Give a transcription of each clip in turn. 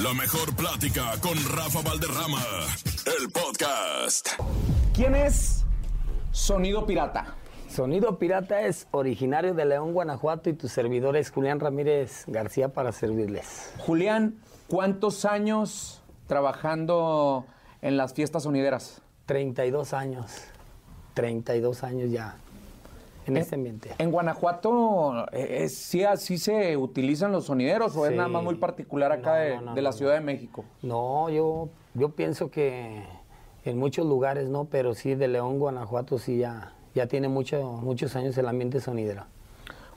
La mejor plática con Rafa Valderrama, el podcast. ¿Quién es Sonido Pirata? Sonido Pirata es originario de León, Guanajuato y tu servidor es Julián Ramírez García para servirles. Julián, ¿cuántos años trabajando en las fiestas sonideras? 32 años. 32 años ya en este ambiente. ¿En Guanajuato eh, es- sí así se utilizan los sonideros o es nada más muy particular acá No, de, no, no, de la Ciudad de México? No, yo, yo pienso que en muchos lugares no, pero sí de León, Guanajuato sí ya, ya tiene mucho, muchos años el ambiente sonidero.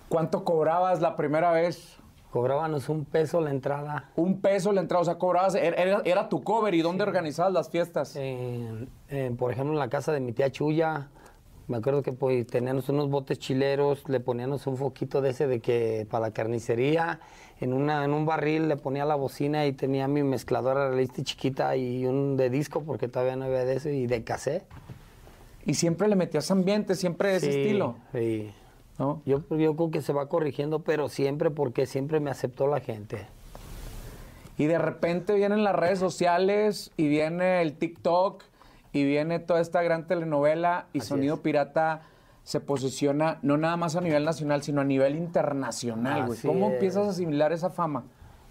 ¿Cuánto cobrabas la primera vez? Cobrábamos un peso la entrada. Un peso la entrada, o sea, cobrabas, era, era- era tu cover y dónde organizabas las fiestas. En- en, por ejemplo, en la casa de mi tía Chuya, me acuerdo que pues, teníamos unos botes chileros, le poníamos un foquito de ese de que para la carnicería, en, una, en un barril le ponía la bocina y tenía mi mezcladora realista y chiquita y un de disco, porque todavía no había de eso, y de cassette. Y siempre le metías ambiente, siempre ese Sí, estilo. sí. ¿no? Yo, yo creo que se va corrigiendo, pero siempre porque siempre me aceptó la gente. Y de repente vienen las redes sociales y viene el TikTok y viene toda esta gran telenovela y Así Sonido es. Pirata se posiciona no nada más a nivel nacional, sino a nivel internacional, güey. ¿Cómo es. empiezas a asimilar esa fama?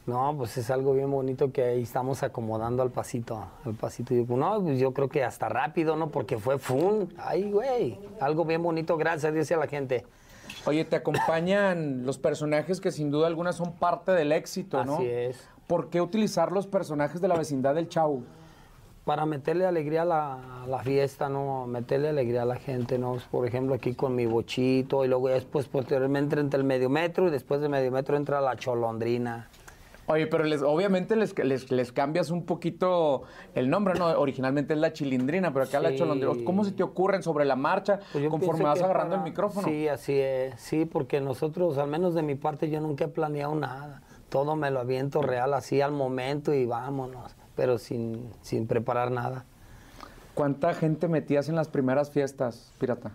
No, pues es algo bien bonito que ahí estamos acomodando al pasito, al pasito. Y digo, no, pues yo creo que hasta rápido, ¿no? Porque fue fun. Ay, güey, algo bien bonito, gracias a Dios y a la gente. Oye, te acompañan los personajes que sin duda alguna son parte del éxito, ¿no? Así es. ¿Por qué utilizar los personajes de la vecindad del Chau? Para meterle alegría a la, a la fiesta, ¿no? Meterle alegría a la gente, ¿no? Por ejemplo, aquí con mi bochito y luego después posteriormente entra el medio metro y después del medio metro entra la cholondrina. Oye, pero les, obviamente les, les, les cambias un poquito el nombre, ¿no? Originalmente es la chilindrina, pero acá la cholondrina. ¿Cómo se te ocurren sobre la marcha Pues conforme vas agarrando para- el micrófono? Sí, así es. Sí, porque nosotros, al menos de mi parte, yo nunca he planeado nada. Todo me lo aviento real, así al momento y vámonos. Pero sin, sin preparar nada. ¿Cuánta gente metías en las primeras fiestas, pirata?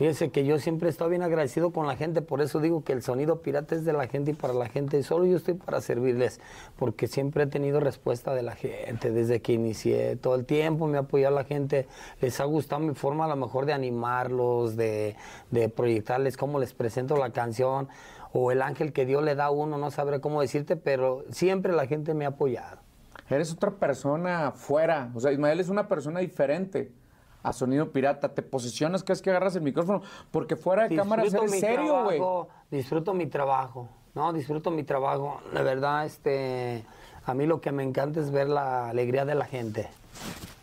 Fíjese que yo siempre he estado bien agradecido con la gente, por eso digo que el sonido pirata es de la gente y para la gente. Solo yo estoy para servirles, porque siempre he tenido respuesta de la gente desde que inicié. Todo el tiempo me ha apoyado la gente. Les ha gustado mi forma a lo mejor de animarlos, de, de proyectarles cómo les presento la canción, o el ángel que Dios le da a uno, no sabré cómo decirte, pero siempre la gente me ha apoyado. Eres otra persona fuera. O sea, Ismael es una persona diferente a Sonido Pirata. Te posicionas, que es que agarras el micrófono. Porque fuera de cámaras eres mi serio, güey. Disfruto mi trabajo, ¿no? Disfruto mi trabajo. La verdad, este, a mí lo que me encanta es ver la alegría de la gente.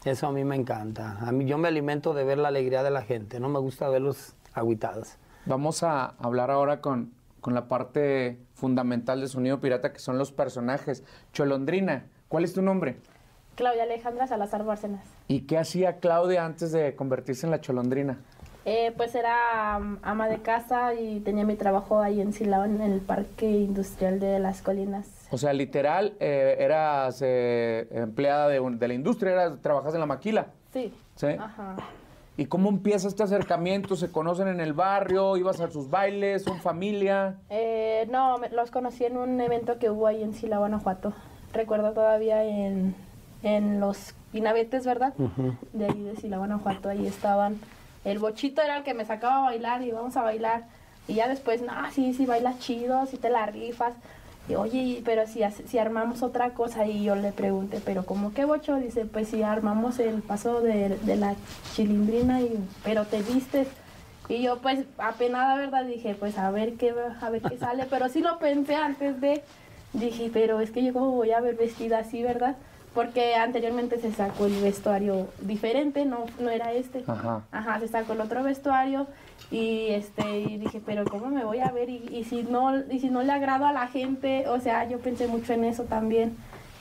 Eso a mí me encanta. A mí yo me alimento de ver la alegría de la gente. No me gusta verlos aguitados. Vamos a hablar ahora con, con la parte fundamental de Sonido Pirata, que son los personajes. Cholondrina, ¿cuál es tu nombre? Claudia Alejandra Salazar Bárcenas. ¿Y qué hacía Claudia antes de convertirse en la Cholondrina? Eh, pues era um, ama de casa y tenía mi trabajo ahí en Silao, en el Parque Industrial de las Colinas. O sea, literal, eh, eras eh, empleada de, un- de la industria, eras, trabajas en la maquila. Sí. Sí. Ajá. ¿Y cómo empieza este acercamiento? ¿Se conocen en el barrio? ¿Ibas a sus bailes? ¿Son familia? Eh, no, me- los conocí en un evento que hubo ahí en Silao, Guanajuato. Recuerdo todavía en, en los pinabetes, ¿verdad? De ahí de Silao, Guanajuato. Ahí estaban. El bochito era el que me sacaba a bailar y vamos a bailar. Y ya después, no, sí, sí, bailas chido, sí te la rifas. Y oye, pero si, si armamos otra cosa, y yo le pregunté, ¿pero cómo qué bocho? Dice, pues si armamos el paso de, de la chilindrina, y, pero te vistes. Y yo pues apenada, ¿verdad? Dije, pues a ver qué a ver qué sale, pero sí lo pensé antes de dije, pero es que yo cómo voy a ver vestida así, ¿verdad? Porque anteriormente se sacó el vestuario diferente, no no era este. Ajá. Ajá, se sacó el otro vestuario y este y dije, pero cómo me voy a ver y, y si no y si no le agrado a la gente, o sea, yo pensé mucho en eso también.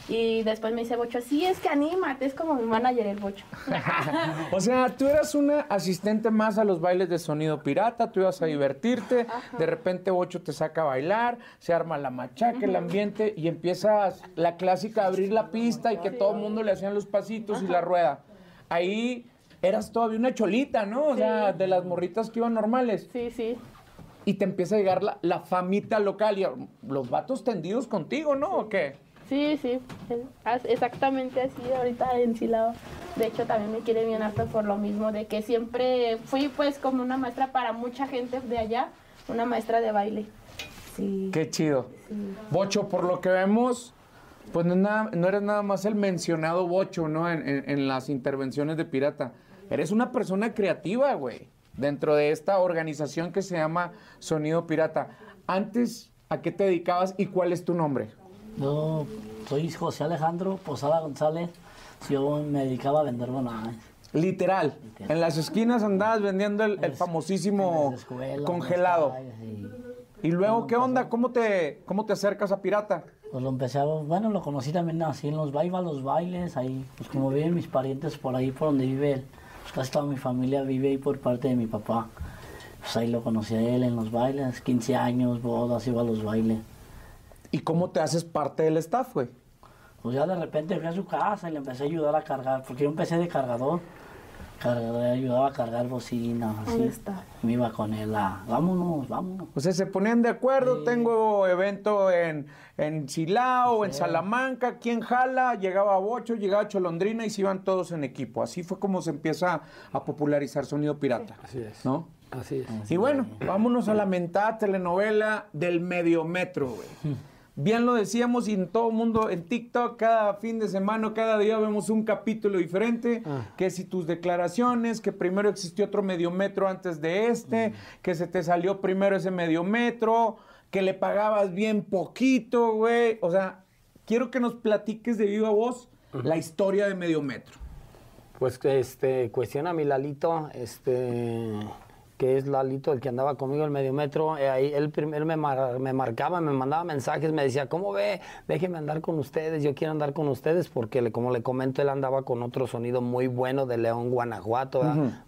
Y después me dice Bocho, sí, es que anímate, es como mi manager el Bocho. O sea, tú eras una asistente más a los bailes de sonido pirata, tú ibas a divertirte, de repente Bocho te saca a bailar, se arma la machaca, el ambiente y empiezas la clásica a abrir la pista y que todo el mundo le hacían los pasitos y la rueda. Ahí eras todavía una cholita, ¿no? O sea, de las morritas que iban normales. Sí, sí. Y te empieza a llegar la, la famita local y los vatos tendidos contigo, ¿no? ¿O qué? Sí, sí, exactamente así ahorita en Silao. De hecho, también me quiere bien harto por lo mismo, de que siempre fui pues como una maestra para mucha gente de allá, una maestra de baile. Sí. Qué chido. Bocho, por lo que vemos, pues no, nada- no eres nada más el mencionado Bocho, ¿no? En, en- en las intervenciones de Pirata. Eres una persona creativa, güey, dentro de esta organización que se llama Sonido Pirata. Antes, ¿a qué te dedicabas y cuál es tu nombre? Yo soy José Alejandro Posada González. Yo me dedicaba a vender bananas. Literal, Literal. en las esquinas andabas vendiendo el, famosísimo escuelas, congelado. Y luego, ¿qué onda? ¿Cómo te, ¿Cómo te acercas a Pirata? Pues lo empecé a, bueno, lo conocí también así en los bailes, los bailes, ahí, pues como viven mis parientes por ahí, por donde vive él, pues casi toda mi familia vive ahí por parte de mi papá. Pues ahí lo conocí a él en los bailes, 15 años, bodas, iba a los bailes. ¿Y cómo te haces parte del staff, güey? Pues ya de repente fui a su casa y le empecé a ayudar a cargar, porque yo empecé de cargador. Cargador, ayudaba a cargar bocinas, así. ¿Dónde está? Me iba con él a, vámonos, vámonos. O sea, se ponían de acuerdo, tengo evento en, en Silao, en Salamanca, ¿quién jala? Llegaba Bocho, llegaba Cholondrina y se iban todos en equipo. Así fue como se empieza a popularizar Sonido Pirata. Así es. ¿No? Así es. Y bueno, vámonos a la mentada telenovela del mediometro, güey. Bien lo decíamos y en todo mundo, en TikTok, cada fin de semana, cada día vemos un capítulo diferente. Que si tus declaraciones, que primero existió otro mediometro antes de este, que se te salió primero ese mediometro, que le pagabas bien poquito, güey. O sea, quiero que nos platiques de viva voz la historia de mediometro. Pues este, cuestiona mi Lalito, este, que es Lalito el que andaba conmigo el medio metro. eh, ahí él primero me, mar- me marcaba, me mandaba mensajes, me decía, ¿cómo ve? Déjeme andar con ustedes, yo quiero andar con ustedes, porque le- como le comento, él andaba con otro sonido muy bueno de León, Guanajuato.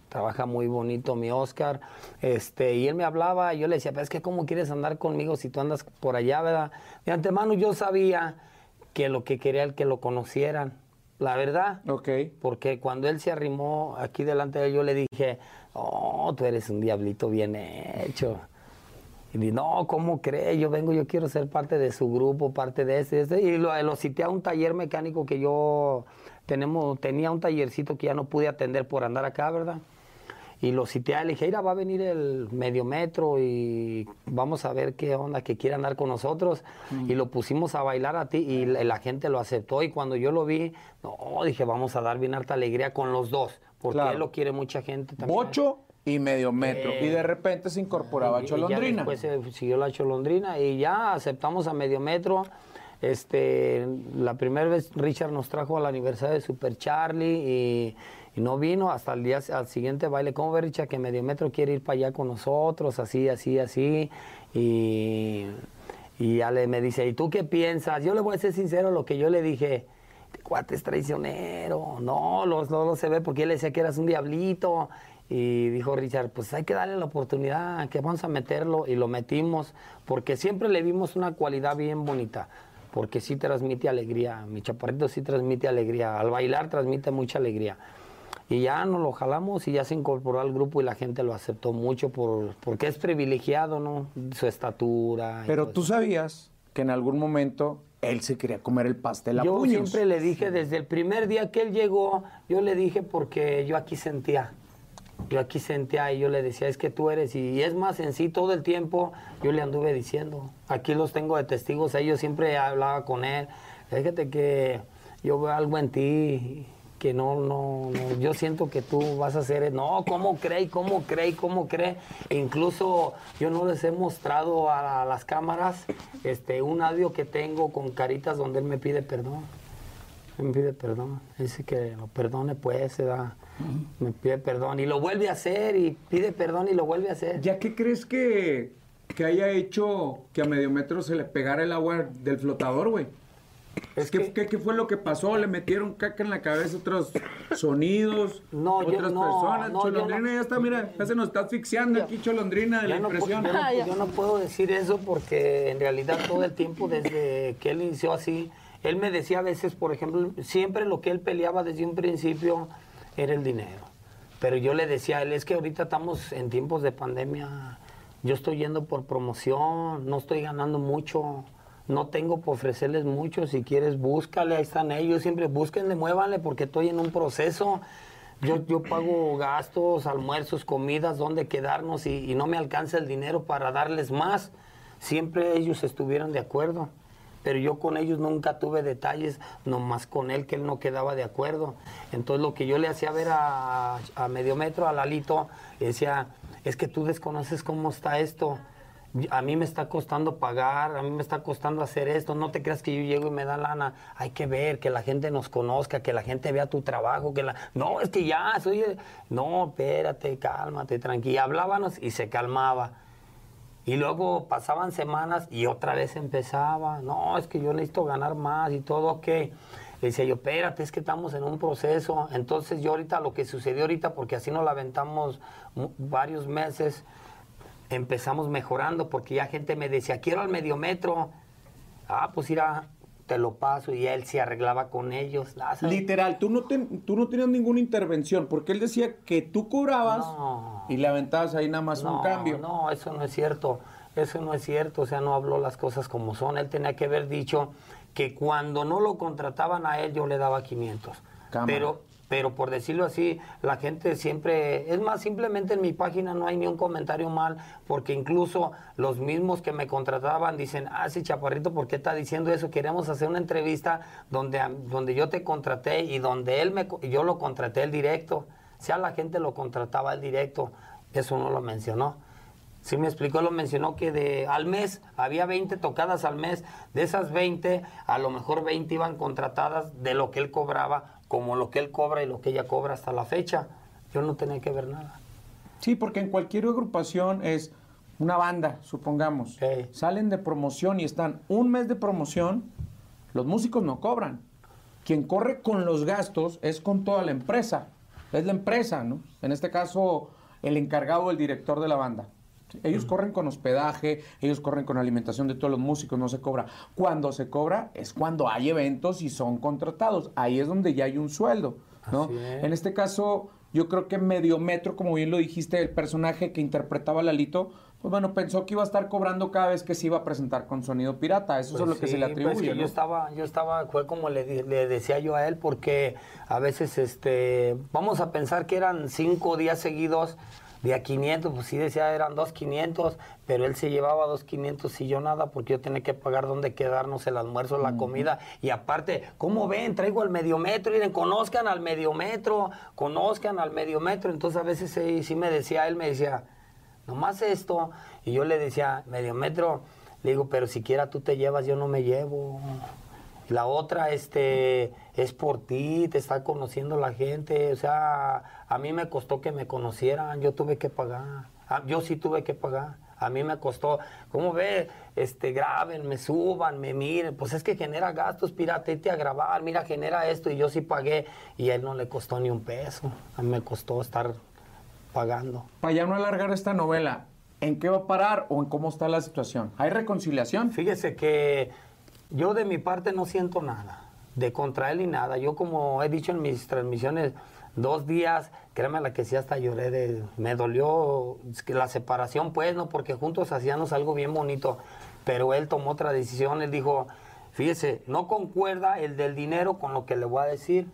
Trabaja muy bonito mi Oscar. Este, y él me hablaba, y yo le decía, pero es que ¿cómo quieres andar conmigo si tú andas por allá, verdad? De antemano yo sabía que lo que quería el que lo conocieran. La verdad, Ok. porque cuando él se arrimó aquí delante de él, yo le dije, oh, tú eres un diablito bien hecho. Y dije, no, ¿cómo cree? Yo vengo, yo quiero ser parte de su grupo, parte de este, este. Y lo, lo cité a un taller mecánico que yo tenemos, tenía un tallercito que ya no pude atender por andar acá, ¿verdad? Y lo cité a él, le dije, mira, va a venir el medio metro y vamos a ver qué onda, que quiere andar con nosotros. Y lo pusimos a bailar a ti y la, la gente lo aceptó. Y cuando yo lo vi, no, dije, vamos a dar bien harta alegría con los dos, porque Claro. él lo quiere mucha gente también. Bocho y mediometro. Eh. y de repente se incorporaba Y- y Cholondrina. después se siguió la Cholondrina y ya aceptamos a medio metro. Este, la primera vez Richard nos trajo al aniversario de Super Charlie y, y no vino hasta el día al siguiente baile. ¿Cómo ve Richard que medio metro quiere ir para allá con nosotros? Así, así, así. Y, y ya le, me dice, ¿y tú qué piensas? Yo le voy a ser sincero lo que yo le dije. "Este cuate es traicionero. No, no, no, no se ve porque él decía que eras un diablito. Y dijo Richard, pues hay que darle la oportunidad, que vamos a meterlo. Y lo metimos, porque siempre le vimos una cualidad bien bonita. Porque sí transmite alegría. Mi chaparrito sí transmite alegría. Al bailar transmite mucha alegría. Y ya nos lo jalamos y ya se incorporó al grupo y la gente lo aceptó mucho por, porque es privilegiado, ¿no? Su estatura. Pero tú eso. sabías que en algún momento él se quería comer el pastel a Yo puños. siempre le dije, desde el primer día que él llegó, yo le dije porque yo aquí sentía. Yo aquí sentía y yo le decía, es que tú eres, y es más en sí todo el tiempo, yo le anduve diciendo. Aquí los tengo de testigos, yo siempre hablaba con él. Fíjate que yo veo algo en ti que no, no, no, yo siento que tú vas a hacer, no, ¿cómo cree? ¿Cómo cree? ¿Cómo cree? E incluso yo no les he mostrado a, las cámaras este, un audio que tengo con caritas donde él me pide perdón. Él me pide perdón, dice que lo perdone pues, se da, me pide perdón y lo vuelve a hacer y pide perdón y lo vuelve a hacer. ¿Ya qué crees que, que haya hecho que a medio metro se le pegara el agua del flotador, güey? Es ¿Qué, que- qué- qué fue lo que pasó? ¿Le metieron caca en la cabeza otros sonidos? No, yo otras no, personas. no, yo Cholondrina ya está, mira, ya se nos está asfixiando aquí Cholondrina de la Yo impresión. yo no- Ah, yo no puedo decir eso porque en realidad todo el tiempo desde que él inició así, él me decía a veces, por ejemplo, siempre lo que él peleaba desde un principio era el dinero. Pero yo le decía a él, es que ahorita estamos en tiempos de pandemia, yo estoy yendo por promoción, no estoy ganando mucho, no tengo por ofrecerles mucho. Si quieres, búscale, ahí están ellos. Siempre búsquenle, muévanle, porque estoy en un proceso. Yo, yo pago gastos, almuerzos, comidas, dónde quedarnos y, no me alcanza el dinero para darles más. Siempre ellos estuvieron de acuerdo. Pero yo con ellos nunca tuve detalles, nomás con él que él no quedaba de acuerdo. Entonces lo que yo le hacía ver a, a medio metro, a Lalito, decía, es que tú desconoces cómo está esto a mí me está costando pagar, a mí me está costando hacer esto, no te creas que yo llego y me da lana, hay que ver, que la gente nos conozca, que la gente vea tu trabajo, que la... No, es que ya, soy... No, espérate, cálmate, tranquila. Hablábamos y se calmaba. Y luego pasaban semanas y otra vez empezaba, no, es que yo necesito ganar más y todo, que decía yo, espérate, es que estamos en un proceso. Entonces yo ahorita, lo que sucedió ahorita, porque así nos la aventamos varios meses, empezamos mejorando porque ya gente me decía, quiero al medio metro. Ah, pues irá, te lo paso y él se arreglaba con ellos. Literal, tú no, tú no tenías ninguna intervención porque él decía que tú cobrabas y le aventabas ahí nada más un cambio. No, eso no es cierto. Eso no es cierto, o sea, no habló las cosas como son. Él tenía que haber dicho que cuando no lo contrataban a él yo le daba 500. Pero pero por decirlo así, la gente siempre, es más, simplemente en mi página no hay ni un comentario mal, porque incluso los mismos que me contrataban dicen, ah, sí, Chaparrito, ¿por qué está diciendo eso? Queremos hacer una entrevista donde, donde yo te contraté y donde él me, yo lo contraté el directo, o sea, la gente lo contrataba el directo, eso no lo mencionó. Sí me explicó, lo mencionó que de al mes había 20 tocadas al mes, de esas 20, a lo mejor 20 iban contratadas de lo que él cobraba como lo que él cobra y lo que ella cobra hasta la fecha. Yo no tenía que ver nada. Sí, porque en cualquier agrupación es una banda, supongamos. Salen de promoción y están un mes de promoción, los músicos no cobran. Quien corre con los gastos es con toda la empresa. Es la empresa, ¿no? En este caso, el encargado, el director de la banda. Ellos corren con hospedaje, ellos corren con alimentación de todos los músicos, no se cobra. Cuando se cobra es cuando hay eventos y son contratados. Ahí es donde ya hay un sueldo, ¿no? En este caso, yo creo que medio metro, como bien lo dijiste, el personaje que interpretaba Lalito, pues bueno, pensó que iba a estar cobrando cada vez que se iba a presentar con sonido pirata. Eso es pues lo que se le pues atribuye. Yo estaba, yo estaba, fue como le, le, decía yo a él, porque a veces, este, vamos a pensar que eran cinco días seguidos de a 500, pues sí decía eran 2.500, pero él se llevaba 2.500 y yo nada, porque yo tenía que pagar donde quedarnos el almuerzo, la comida. Y aparte, ¿cómo ven? Traigo al mediometro, miren, conozcan al mediometro, conozcan al mediometro. Entonces a veces sí, sí me decía, él me decía, nomás esto. Y yo le decía, mediometro, le digo, pero siquiera tú te llevas, yo no me llevo. La otra, este, es por ti, te está conociendo la gente. O sea, a mí me costó que me conocieran, yo tuve que pagar. Yo sí tuve que pagar. A mí me costó, ¿cómo ve? Este, graben, me suban, me miren. Pues es que genera gastos, pirate a grabar, mira, genera esto. Y yo sí pagué. Y a él no le costó ni un peso. A mí me costó estar pagando. Para ya no alargar esta novela, ¿en qué va a parar o en cómo está la situación? ¿Hay reconciliación? Fíjese que yo de mi parte no siento nada, de contra él ni nada. Yo como he dicho en mis transmisiones, dos días, créeme la que sí hasta lloré, me dolió la separación pues, ¿no? Porque juntos hacíamos algo bien bonito, pero él tomó otra decisión, él dijo, fíjese, no concuerda el del dinero con lo que le voy a decir,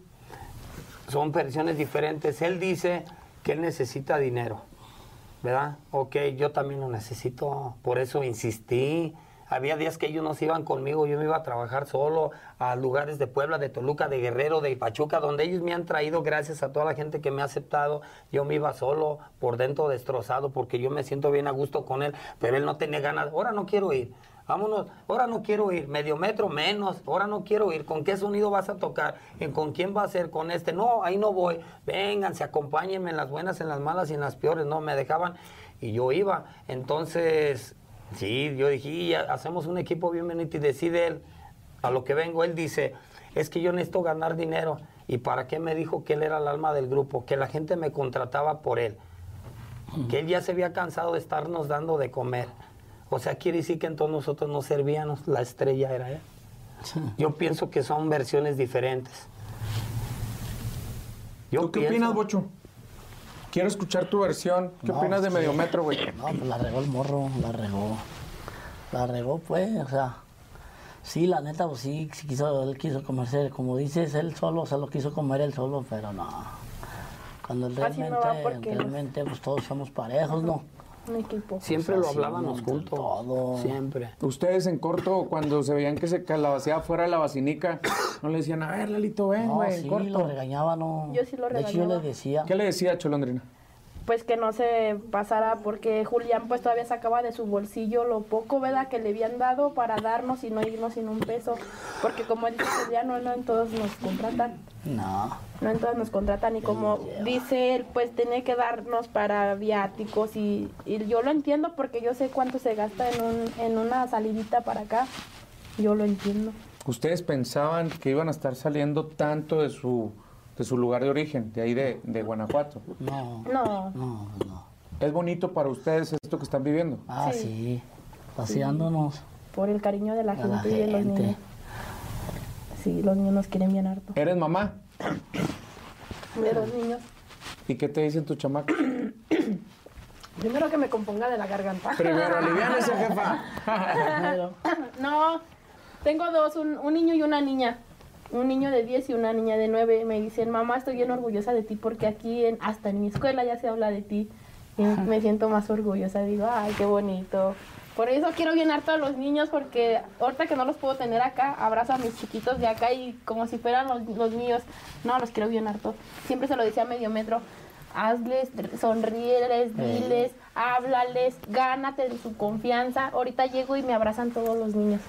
son versiones diferentes. Él dice que él necesita dinero, ¿verdad? Ok, yo también lo necesito, por eso insistí, había días que ellos no se iban conmigo, yo me iba a trabajar solo a lugares de Puebla, de Toluca, de Guerrero, de Pachuca, donde ellos me han traído, gracias a toda la gente que me ha aceptado. Yo me iba solo, por dentro destrozado, porque yo me siento bien a gusto con él, pero él no tenía ganas. Ahora no quiero ir. Vámonos, ahora no quiero ir, medio metro menos, ahora no quiero ir, ¿con qué sonido vas a tocar? ¿En con quién va a ser? ¿Con este? No, ahí no voy, vénganse, acompáñenme en las buenas, en las malas y en las peores, no, me dejaban y yo iba. Entonces, Sí, yo dije, hacemos un equipo bien bonito y decide él, a lo que vengo, él dice, es que yo necesito ganar dinero. ¿Y para qué me dijo que él era el alma del grupo? Que la gente me contrataba por él. Que él ya se había cansado de estarnos dando de comer. O sea, quiere decir que entonces nosotros no servíamos, la estrella era él. Yo pienso que son versiones diferentes. Yo ¿Qué opinas, Bocho? Quiero escuchar tu versión. ¿Qué opinas de Medio Metro, güey? No, pues la regó el morro, la regó. La regó, pues, o sea. Sí, la neta, pues sí, sí quiso, él quiso comerse, como dices, él solo se lo quiso comer él solo, pero no. Cuando realmente, realmente, pues todos somos parejos, ¿no? Un equipo. Siempre O lo sea, hablábamos juntos. todo. Siempre. Ustedes en corto, cuando se veían que se calabaceaba fuera de la vacinica, no le decían, a ver, Lalito, ven, No, güey, en sí, corto. lo regañaba, no. Yo sí lo De hecho, yo regañaba. le decía. ¿Qué le decía Cholondrina? Pues que no se pasara porque Julián pues todavía sacaba de su bolsillo lo poco, ¿verdad? Que le habían dado para darnos y no irnos sin un peso. Porque como dice Julián, no, no en todos nos contratan. No. No en todas nos contratan y como dice él, pues tiene que darnos para viáticos y, y yo lo entiendo porque yo sé cuánto se gasta en, un, en una salidita para acá. Yo lo entiendo. ¿Ustedes pensaban que iban a estar saliendo tanto de su, de su lugar de origen, de ahí de, de Guanajuato? No. No, No, no. ¿Es bonito para ustedes esto que están viviendo? Ah, Sí. sí. Paseándonos. por el cariño de la gente, la y de los gente. niños. Sí, los niños nos quieren bien harto. ¿Eres mamá? De los niños. ¿Y qué te dicen tu chamaco? Primero que me componga de la garganta. Primero, aliviánese, jefa. Pero, No, tengo dos, un, un niño y una niña. Un niño de 10 y una niña de 9. Me dicen, mamá, estoy bien orgullosa de ti porque aquí, en, hasta en mi escuela ya se habla de ti. Y me siento más orgullosa. Digo, ay, qué bonito. Por eso quiero bien harto a los niños porque ahorita que no los puedo tener acá, abrazo a mis chiquitos de acá y como si fueran los, los míos. No, los quiero bien harto. Siempre se lo decía a medio metro. Hazles, sonríeles, diles, háblales, gánate de su confianza. Ahorita llego y me abrazan todos los niños.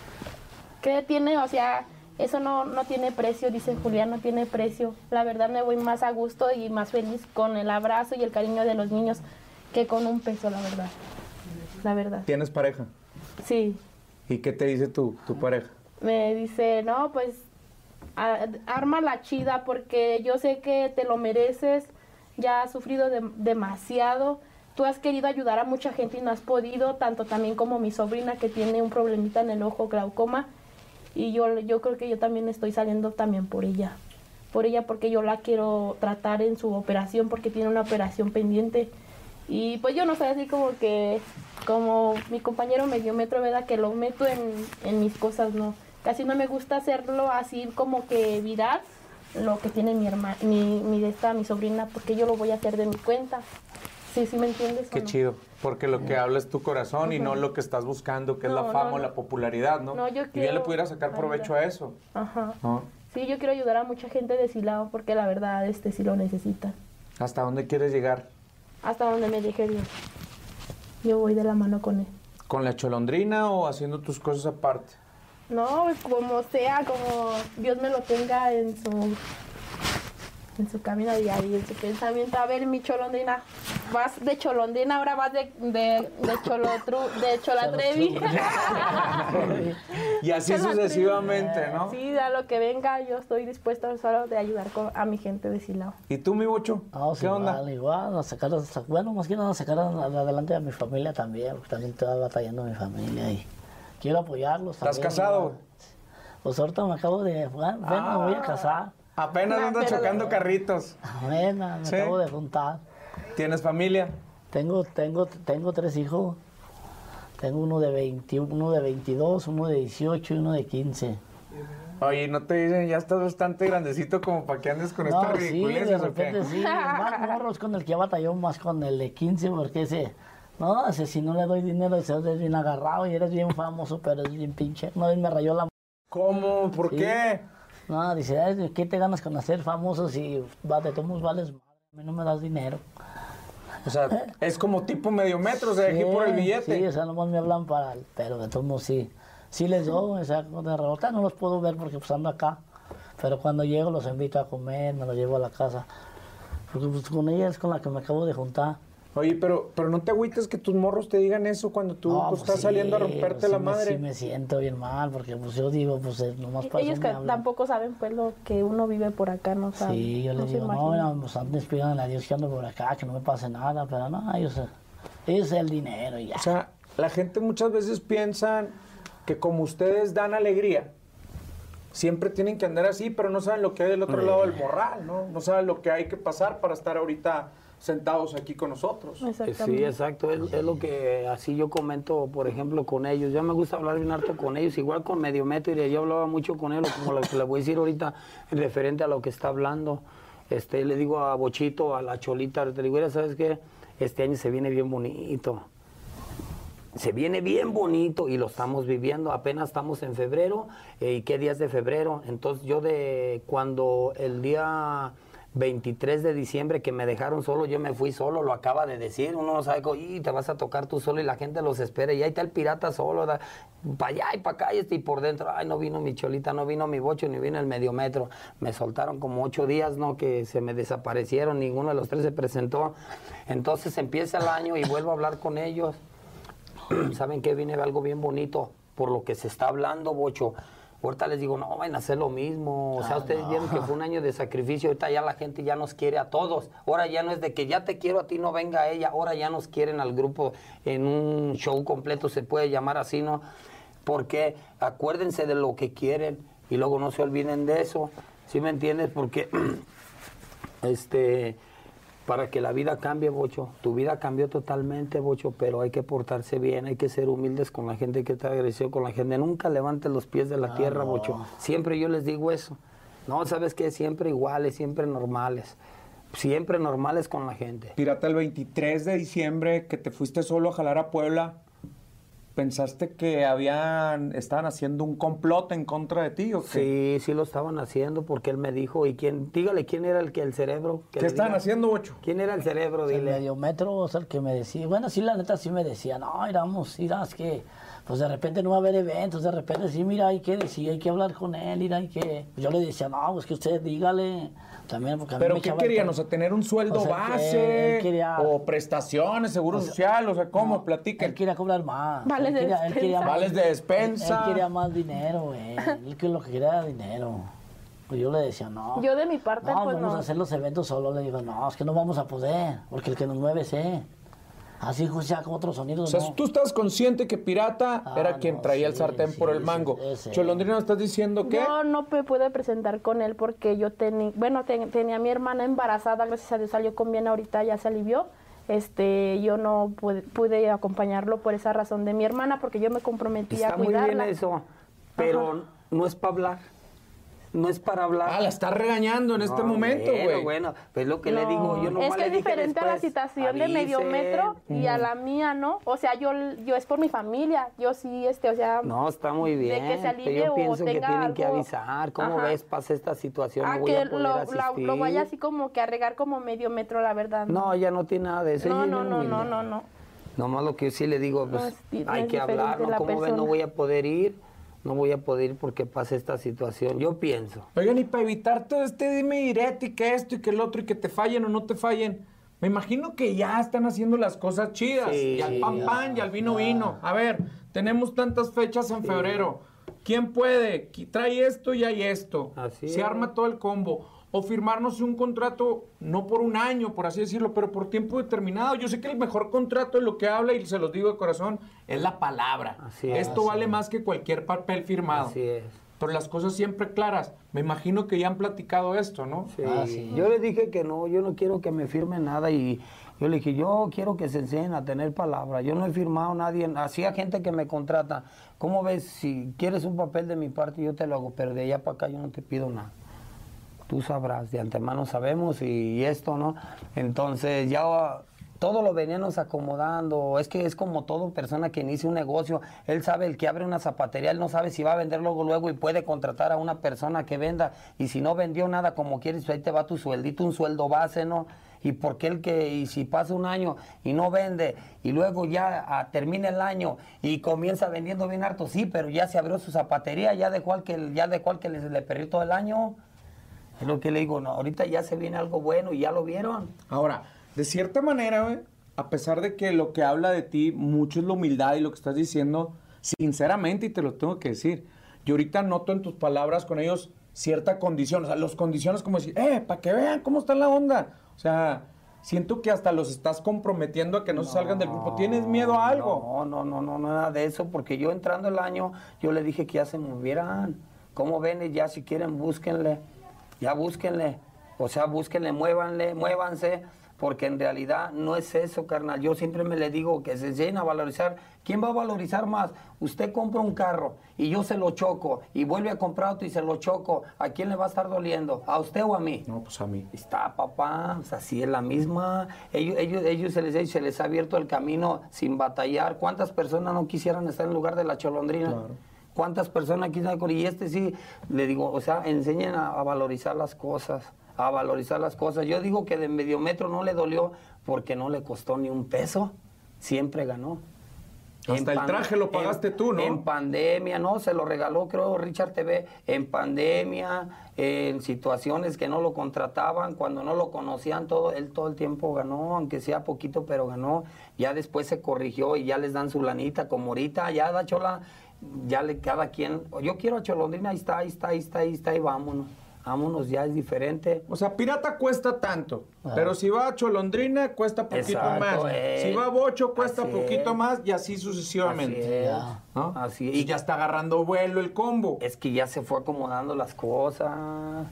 ¿Qué tiene? O sea, eso no, no tiene precio, dice Julián, no tiene precio. La verdad me voy más a gusto y más feliz con el abrazo y el cariño de los niños que con un peso, la verdad. La verdad. ¿Tienes pareja? Sí. ¿Y qué te dice tu, tu pareja? Me dice, no, pues a- arma la chida porque yo sé que te lo mereces, ya has sufrido de- demasiado, tú has querido ayudar a mucha gente y no has podido, tanto también como mi sobrina que tiene un problemita en el ojo, glaucoma, y yo, yo creo que yo también estoy saliendo también por ella, por ella porque yo la quiero tratar en su operación porque tiene una operación pendiente. Y pues yo no soy así como que, como mi compañero mediometro, ¿verdad? Que lo meto en, en mis cosas, ¿no? Casi no me gusta hacerlo así como que viral lo que tiene mi hermana, mi, mi, esta, mi sobrina, porque yo lo voy a hacer de mi cuenta. Sí, sí me entiendes. Qué no? chido, porque lo que habla es tu corazón y no lo que estás buscando, que es la no, fama o la popularidad, ¿no? No, yo y ya quiero le pudiera sacar provecho ayudar. a eso. Ajá. ¿no? Sí, yo quiero ayudar a mucha gente de Silao porque la verdad este sí lo necesita. ¿Hasta dónde quieres llegar? Hasta donde me deje Dios. Yo voy de la mano con él. ¿Con la cholondrina o haciendo tus cosas aparte? No, como sea, como Dios me lo tenga en su en su camino diario, en su pensamiento. A ver, mi cholondrina, vas de cholondrina, ahora vas de, de, de cholotru, de cholatrevi. Y así Cholatrevi. sucesivamente, ¿no? Sí, a lo que venga, yo estoy dispuesto solo de ayudar con- a mi gente de Silao. ¿Y tú, mi bocho? no, ¿Qué sí, onda? igual, igual, a sacar, a sa- bueno, más que nada sacar a- adelante a mi familia también, porque también estoy batallando mi familia y quiero apoyarlos. ¿Estás también, casado? ¿no? Pues ahorita me acabo de, bueno, me voy a casar, Apenas No, chocando carritos. Bueno, me Sí. acabo de juntar. ¿Tienes familia? Tengo, tengo, tengo tres hijos. Tengo uno de 21, uno de 22, uno de 18 y uno de 15. Oye, ¿no te dicen, ya estás bastante grandecito como para que andes con No, estas sí, de ridiculeces o qué? repente sí. Más morros con el que batalló más con el de 15 porque ese... No, ese si no le doy dinero, ese eres bien agarrado y eres bien famoso, pero es bien pinche. Una vez me rayó la... ¿Cómo? ¿Por Sí. qué? No, dice, "Ay, ¿qué te ganas con hacer famoso si va, de todos vales madre? A mí no me das dinero. O sea, es como tipo medio metro, o sea, aquí por el billete. Sí, o sea, nomás me hablan para... el- Pero de todos modos sí. Sí les doy, o sea, de rebota no los puedo ver porque pues ando acá. Pero cuando llego los invito a comer, me los llevo a la casa. Porque pues con ella es con la que me acabo de juntar. Oye, pero, pero no te agüites que tus morros te digan eso cuando tú No, pues, pues, estás sí, saliendo a romperte pues, la sí me- madre. sí me siento bien mal porque pues yo digo, pues eh, nomás para Ellos que tampoco saben pues lo que uno vive por acá, no saben. Sí, yo no les digo, no, no, pues antes pidan a Dios que ando por acá, que no me pase nada, pero no, ellos, ellos el dinero y ya. O sea, la gente muchas veces piensa que como ustedes dan alegría, siempre tienen que andar así, pero no saben lo que hay del otro lado del morral, ¿no? No saben lo que hay que pasar para estar ahorita sentados aquí con nosotros. Sí, exacto. Es, es, lo que así yo comento, por ejemplo, con ellos. Ya me gusta hablar bien harto con ellos, igual con medio metro. Y yo hablaba mucho con ellos, como lo que le voy a decir ahorita, en referente a lo que está hablando. Este, le digo a Bochito, a la Cholita, te digo, ¿sabes qué? Este año se viene bien bonito se viene bien bonito y lo estamos viviendo. Apenas estamos en febrero. Eh, ¿Y qué días de febrero? Entonces yo de cuando el día 23 de diciembre que me dejaron solo, yo me fui solo, lo acaba de decir, uno no sabe, y te vas a tocar tú solo y la gente los espera y ahí está el pirata solo, para allá y para acá y, este, y por dentro, ay, no vino mi cholita, no vino mi bocho, ni vino el medio metro, me soltaron como ocho días, ¿no? Que se me desaparecieron, ninguno de los tres se presentó, entonces empieza el año y vuelvo a hablar con ellos ¿saben qué? Viene algo bien bonito por lo que se está hablando, Bocho. Ahorita les digo, no, van a hacer lo mismo. O sea, ah, ustedes vieron que fue un año de sacrificio. Ahorita ya la gente ya nos quiere a todos. Ahora ya no es de que ya te quiero a ti, no venga ella. Ahora ya nos quieren al grupo en un show completo, se puede llamar así, ¿no? Porque acuérdense de lo que quieren y luego no se olviden de eso. ¿Sí me entiendes? Porque, este para que la vida cambie, Bocho. Tu vida cambió totalmente, Bocho, pero hay que portarse bien, hay que ser humildes con la gente que te agresió, con la gente. Nunca levantes los pies de la ah, tierra, Bocho. Siempre yo les digo eso. No, ¿sabes qué? Siempre iguales, siempre normales. Siempre normales con la gente. Pirata, el 23 de diciembre que te fuiste solo a jalar a Puebla, ¿Pensaste que habían, estaban haciendo un complot en contra de ti o qué? Sí, sí lo estaban haciendo porque él me dijo, ¿y quién? Dígale quién era el que el cerebro. ¿Qué estaban haciendo, Ocho? ¿Quién era el cerebro? Dile. El mediometro, o sea, el que me decía, bueno, sí, la neta sí me decía, no, iramos, irás que, pues de repente no va a haber eventos, de repente sí, mira, hay que decir, hay que hablar con él, ir, hay que. Yo le decía, no, pues que usted dígale. También porque a ¿Pero qué querían? O sea, tener un sueldo base o prestaciones, seguro social, o sea, ¿cómo? Platica. Él quería cobrar más. Vales de despensa. Vales de despensa. Él, quería más dinero, güey. Él que lo que quería era dinero. Pues yo le decía, no. Yo de mi parte, no, pues vamos a hacer los eventos solo. Le digo, no, es que no vamos a poder, porque el que nos mueve es él. Así ya con otros sonidos. O sea, tú estás consciente que Pirata ah, era quien traía el sartén por el mango. Cholondrina, ¿estás diciendo que? Yo no me pude presentar con él porque yo tenía, bueno, tenía a mi hermana embarazada, gracias a Dios salió con bien ahorita, ya se alivió. Este, yo no pude, acompañarlo por esa razón de mi hermana porque yo me comprometí a cuidarla. Está muy bien eso, pero no es para hablar no es para hablar. Ah, la está regañando en este momento, güey. Bueno, pues lo que le digo, yo no Es que es diferente a la situación de medio metro y a la mía, ¿no? O sea, yo, yo es por mi familia, yo sí, este, o sea. No, está muy bien. De que se alivie yo pienso que tienen que avisar. ¿Cómo ves? Pasa esta situación. Ah, que lo, vaya así como que a regar como medio metro, la verdad. No, ya no tiene nada de eso. No, no, no, no, no, no. Nomás lo que sí le digo, pues hay que hablar, ¿no? ¿Cómo ves? No voy a poder ir no voy a poder ir porque pasa esta situación. Yo pienso. Oigan, y para evitar todo este dime direte y que esto y que el otro y que te fallen o no te fallen, me imagino que ya están haciendo las cosas chidas. y al pan pan y al vino vino. A ver, tenemos tantas fechas en febrero. ¿Quién puede? Trae esto y hay esto. Así Se arma todo el combo o firmarnos un contrato, no por un año, por así decirlo, pero por tiempo determinado. Yo sé que el mejor contrato es lo que habla, y se los digo de corazón, es la palabra. Esto vale más que cualquier papel firmado. Así es. Pero las cosas siempre claras. Me imagino que ya han platicado esto, ¿no? Sí. Ah, yo le dije que no, yo no quiero que me firme nada y yo le dije, yo quiero que se enseñen a tener palabra. Yo no he firmado a nadie, así a gente que me contrata. ¿Cómo ves? Si quieres un papel de mi parte, yo te lo hago, pero de allá para acá yo no te pido nada tú sabrás, de antemano sabemos y, esto, ¿no? Entonces ya todo lo veníamos acomodando. Es que es como todo persona que inicia un negocio. Él sabe, el que abre una zapatería, él no sabe si va a vender luego, luego y puede contratar a una persona que venda. Y si no vendió nada como quieres, ahí te va tu sueldito, un sueldo base, ¿no? Y porque él que, y si pasa un año y no vende, y luego ya ah, termina el año y comienza vendiendo bien harto, sí, pero ya se abrió su zapatería, ya dejó al que, ya dejó al que le, le perdió todo el año. Es lo que le digo, no, ahorita ya se viene algo bueno y ya lo vieron. Ahora, de cierta manera, a pesar de que lo que habla de ti mucho es la humildad y lo que estás diciendo, sinceramente, y te lo tengo que decir, yo ahorita noto en tus palabras con ellos cierta condición, o sea, los condiciones como decir, eh, para que vean cómo está la onda. O sea, siento que hasta los estás comprometiendo a que no, se salgan del grupo. ¿Tienes miedo a algo? No, no, no, no, nada de eso, porque yo entrando el año, yo le dije que ya se movieran. ¿Cómo ven? Ya si quieren, búsquenle ya búsquenle, o sea, búsquenle, muévanle, muévanse, porque en realidad no es eso, carnal. Yo siempre me le digo que se llena a valorizar. ¿Quién va a valorizar más? Usted compra un carro y yo se lo choco y vuelve a comprar otro y se lo choco. ¿A quién le va a estar doliendo? ¿A usted o a mí? No, pues a mí. Está, papá, pues así es la misma. Ellos, ellos, ellos se, les, se les ha abierto el camino sin batallar. ¿Cuántas personas no quisieran estar en lugar de la cholondrina? ¿Cuántas personas quisieran? Y este sí, le digo, o sea, enseñen a, a valorizar las cosas, a valorizar las cosas. Yo digo que de medio metro no le dolió porque no le costó ni un peso, siempre ganó. Hasta el traje lo pagaste tú, ¿no? En pandemia, no, se lo regaló, creo, Richard TV. En pandemia, en situaciones que no lo contrataban, cuando no lo conocían, todo, él todo el tiempo ganó, aunque sea poquito, pero ganó. Ya después se corrigió y ya les dan su lanita, como ahorita, ya da chola, ya le cada quien. Yo quiero a Cholondrina, ahí está, ahí está, ahí está, ahí está, y vámonos. Vámonos, ya es diferente. O sea, pirata cuesta tanto, pero si va a Cholondrina cuesta poquito Exacto, más. eh. Si va a Bocho cuesta Así poquito es. más y así sucesivamente. Así es. Ya. ¿no? Así es. Y ya está agarrando vuelo el combo. Es que ya se fue acomodando las cosas.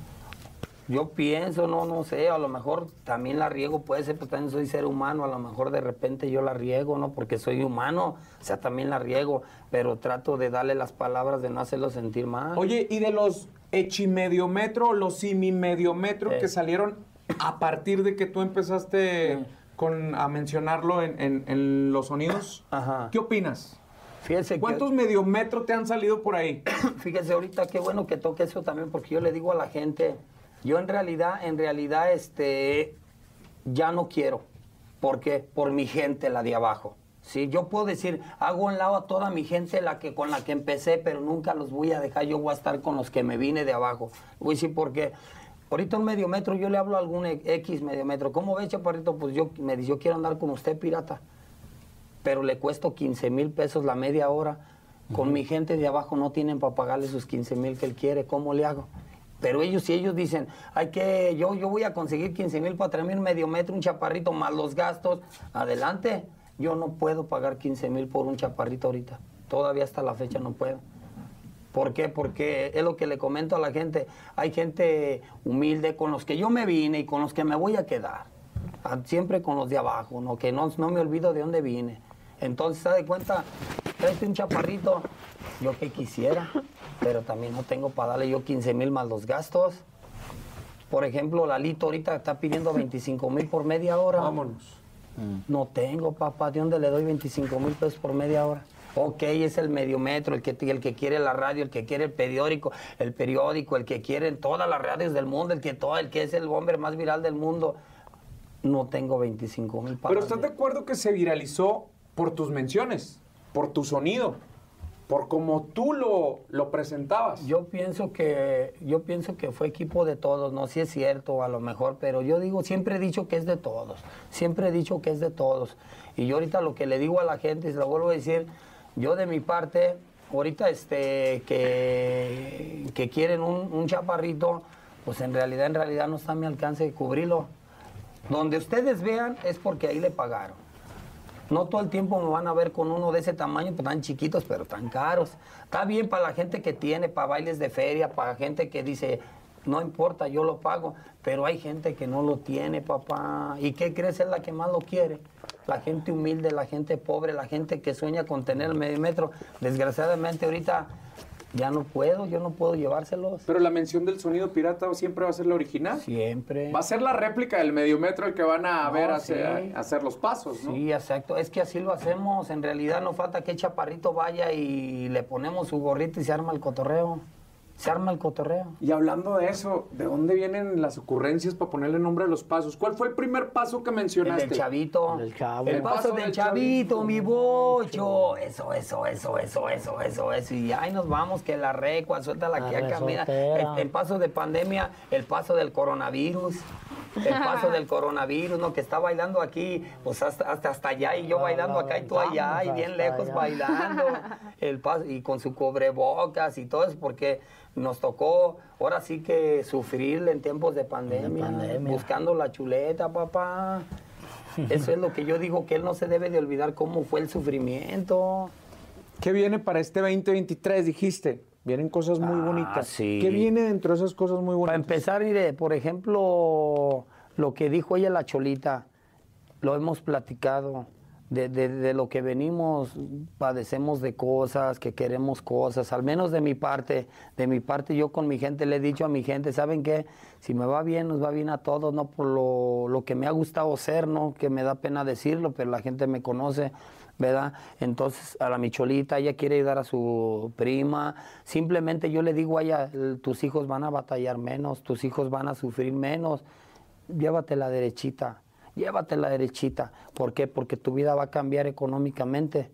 Yo pienso, no, no sé, a lo mejor también la riego, puede ser, pues también soy ser humano, a lo mejor de repente yo la riego, ¿no? Porque soy humano, o sea, también la riego, pero trato de darle las palabras de no hacerlo sentir mal. Oye, y de los echimediometro los simimediometro Sí. que salieron a partir de que tú empezaste con, a mencionarlo en, en- en los sonidos, Ajá. ¿qué opinas? Fíjese que- ¿Cuántos mediometro te han salido por ahí? Fíjese ahorita qué bueno que toque eso también, porque yo le digo a la gente, yo en realidad, en realidad, este, ya no quiero. ¿Por qué? Por mi gente, la de abajo. Sí, yo puedo decir, hago un lado a toda mi gente la que, con la que empecé, pero nunca los voy a dejar, yo voy a estar con los que me vine de abajo. Voy a decir por qué. Ahorita un medio metro, yo le hablo a algún X medio metro. ¿Cómo ve, chaparrito? Pues yo me dice, yo quiero andar con usted, pirata pero le cuesto 15 mil pesos la media hora. Con mi gente de abajo no tienen para pagarle sus 15 mil que él quiere, ¿cómo le hago? Pero ellos, si ellos dicen, hay que, yo, yo voy a conseguir 15 mil para traerme medio metro, un chaparrito, más los gastos, adelante. Yo no puedo pagar 15 mil por un chaparrito ahorita. Todavía hasta la fecha no puedo. ¿Por qué? Porque es lo que le comento a la gente. Hay gente humilde con los que yo me vine y con los que me voy a quedar. Ah, Siempre con los de abajo, ¿no? que no, no me olvido de dónde vine. Entonces, ¿se da cuenta? Tráete un chaparrito. Yo que quisiera, pero también no tengo para darle yo 15 mil más los gastos. Por ejemplo, Lalito ahorita está pidiendo 25 mil por media hora. Vámonos. No tengo, papá. ¿De dónde le doy 25 mil pesos por media hora? Ok, es el medio metro, el que, el que quiere la radio, el que quiere el periódico, el periódico, el que quiere en todas las radios del mundo, el que todo, el que es el hombre más viral del mundo. No tengo 25 mil Pero ¿estás de acuerdo que se viralizó por tus menciones, por tu sonido, por cómo tú lo, lo presentabas? Yo pienso que yo pienso que fue equipo de todos, no si es cierto a lo mejor, pero yo digo, siempre he dicho que es de todos, siempre he dicho que es de todos. Y yo ahorita lo que le digo a la gente, y se lo vuelvo a decir, yo de mi parte, ahorita este que, que quieren un, chaparrito, pues en realidad, en realidad no está a mi alcance de cubrirlo. Donde ustedes vean es porque ahí le pagaron. No todo el tiempo me van a ver con uno de ese tamaño, pues tan chiquitos, pero tan caros. Está bien para la gente que tiene, para bailes de feria, para gente que dice, no importa, yo lo pago. Pero hay gente que no lo tiene, papá. ¿Y qué crees es la que más lo quiere? La gente humilde, la gente pobre, la gente que sueña con tener el medio metro. Desgraciadamente ahorita ya no puedo, yo no puedo llevárselos. Pero la mención del sonido pirata siempre va a ser la original. Siempre. Va a ser la réplica del mediometro el que van a No, ver sí. hacer, hacer los pasos, ¿no? Sí, exacto. Es que así lo hacemos. En realidad no falta que Chaparrito vaya y le ponemos su gorrito y se arma el cotorreo. Se arma el cotorreo. Y hablando de eso, ¿de dónde vienen las ocurrencias para ponerle nombre a los pasos? ¿Cuál fue el primer paso que El mencionaste? del chavito. El chavo. El El paso, paso del, del chavito, chavito. mi bocho. Eso, eso, eso, eso, eso, eso, eso. Y ahí nos vamos, que la recua, suelta la La que camina. resortera. El, el paso de pandemia, el paso del coronavirus. El paso del coronavirus, ¿no? Que está bailando aquí, pues hasta, hasta, hasta allá, y yo bailando acá y tú allá, y bien lejos allá. bailando. El paso, y con su cubrebocas y todo eso, porque nos tocó ahora sí que sufrirle en tiempos de pandemia, pandemia. buscando la chuleta, papá. Eso es lo que yo digo, que él no se debe de olvidar cómo fue el sufrimiento. ¿Qué viene para este 2023, dijiste? Vienen cosas muy Ah, bonitas. sí. ¿Qué viene dentro de esas cosas muy Para bonitas? empezar, mire, por ejemplo, lo que dijo ella la cholita, lo hemos platicado. De, de- de lo que venimos, padecemos de cosas, que queremos cosas, al menos de mi parte, de mi parte yo con mi gente le he dicho a mi gente, ¿saben qué? Si me va bien, nos va bien a todos, no por lo, lo que me ha gustado ser, ¿no? Que me da pena decirlo, pero la gente me conoce, ¿verdad? Entonces a la Micholita, ella quiere ayudar a su prima, simplemente yo le digo a ella, tus hijos van a batallar menos, tus hijos van a sufrir menos, llévate la derechita, llévate la derechita. ¿Por qué? Porque tu vida va a cambiar económicamente.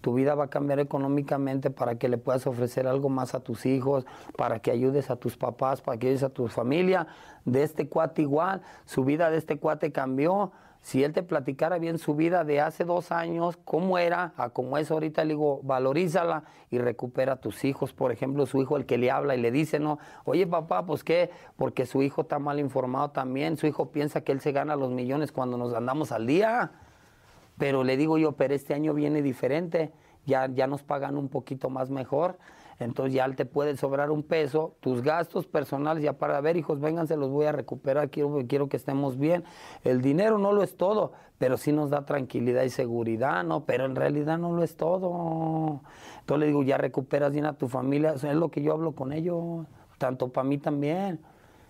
Tu vida va a cambiar económicamente para que le puedas ofrecer algo más a tus hijos, para que ayudes a tus papás, para que ayudes a tu familia. De este cuate igual, su vida de este cuate cambió. Si él te platicara bien su vida de hace dos años, cómo era, a cómo es ahorita, le digo, valorízala y recupera a tus hijos. Por ejemplo, su hijo, el que le habla y le dice, no, oye papá, pues qué, porque su hijo está mal informado también. Su hijo piensa que él se gana los millones cuando nos andamos al día. Pero le digo yo, pero este año viene diferente, ya, ya nos pagan un poquito más mejor, entonces ya te puede sobrar un peso, tus gastos personales ya para ver, hijos, vengan, se los voy a recuperar, quiero, que estemos bien. El dinero no lo es todo, pero sí nos da tranquilidad y seguridad, ¿no? Pero en realidad no lo es todo. Entonces le digo, ya recuperas bien a tu familia, es lo que yo hablo con ellos, tanto para mí también.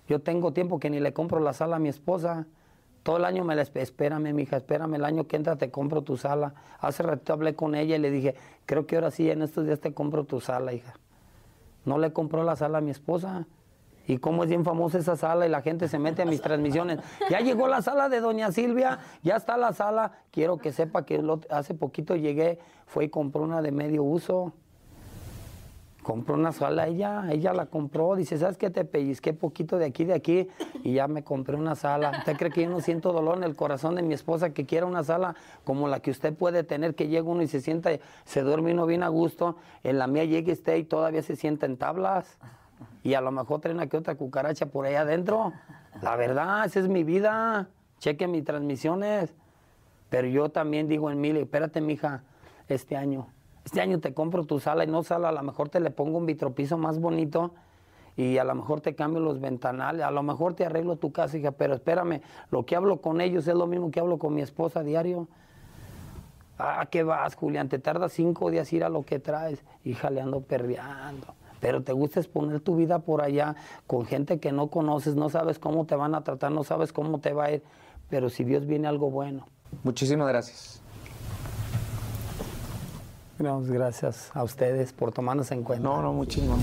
Yo tengo tiempo que ni le compro la sala a mi esposa. Todo el año me la esp- espérame, mija, espérame, el año que entra te compro tu sala. Hace rato hablé con ella y le dije, creo que ahora sí, en estos días te compro tu sala, hija. No le compró la sala a mi esposa. Y como es bien famosa esa sala y la gente se mete a mis transmisiones. Ya llegó la sala de Doña Silvia, ya está la sala. Quiero que sepa que hace poquito llegué, fue y compró una de medio uso. Compró una sala ella, ella la compró, dice, ¿sabes qué? Te pellizqué poquito de aquí, de aquí, y ya me compré una sala. ¿Usted cree que yo no siento dolor en el corazón de mi esposa que quiera una sala como la que usted puede tener, que llega uno y se sienta, se duerme uno bien a gusto? En la mía llega usted y todavía se sienta en tablas. Y a lo mejor trae una que otra cucaracha por ahí adentro. La verdad, esa es mi vida. Cheque mis transmisiones. Pero yo también digo en mí, espérate, mija, este año. Este año te compro tu sala y no sala, a lo mejor te le pongo un vitropiso más bonito y a lo mejor te cambio los ventanales, a lo mejor te arreglo tu casa, hija, pero espérame, lo que hablo con ellos es lo mismo que hablo con mi esposa a diario. Ah, ¿qué vas, Julián? Te tarda cinco días ir a lo que traes. Hija, le ando perreando. Pero te gusta exponer tu vida por allá con gente que no conoces, no sabes cómo te van a tratar, no sabes cómo te va a ir. Pero si Dios viene algo bueno. Muchísimas gracias. Gracias a ustedes por tomarnos en cuenta. No, no, muchísimas.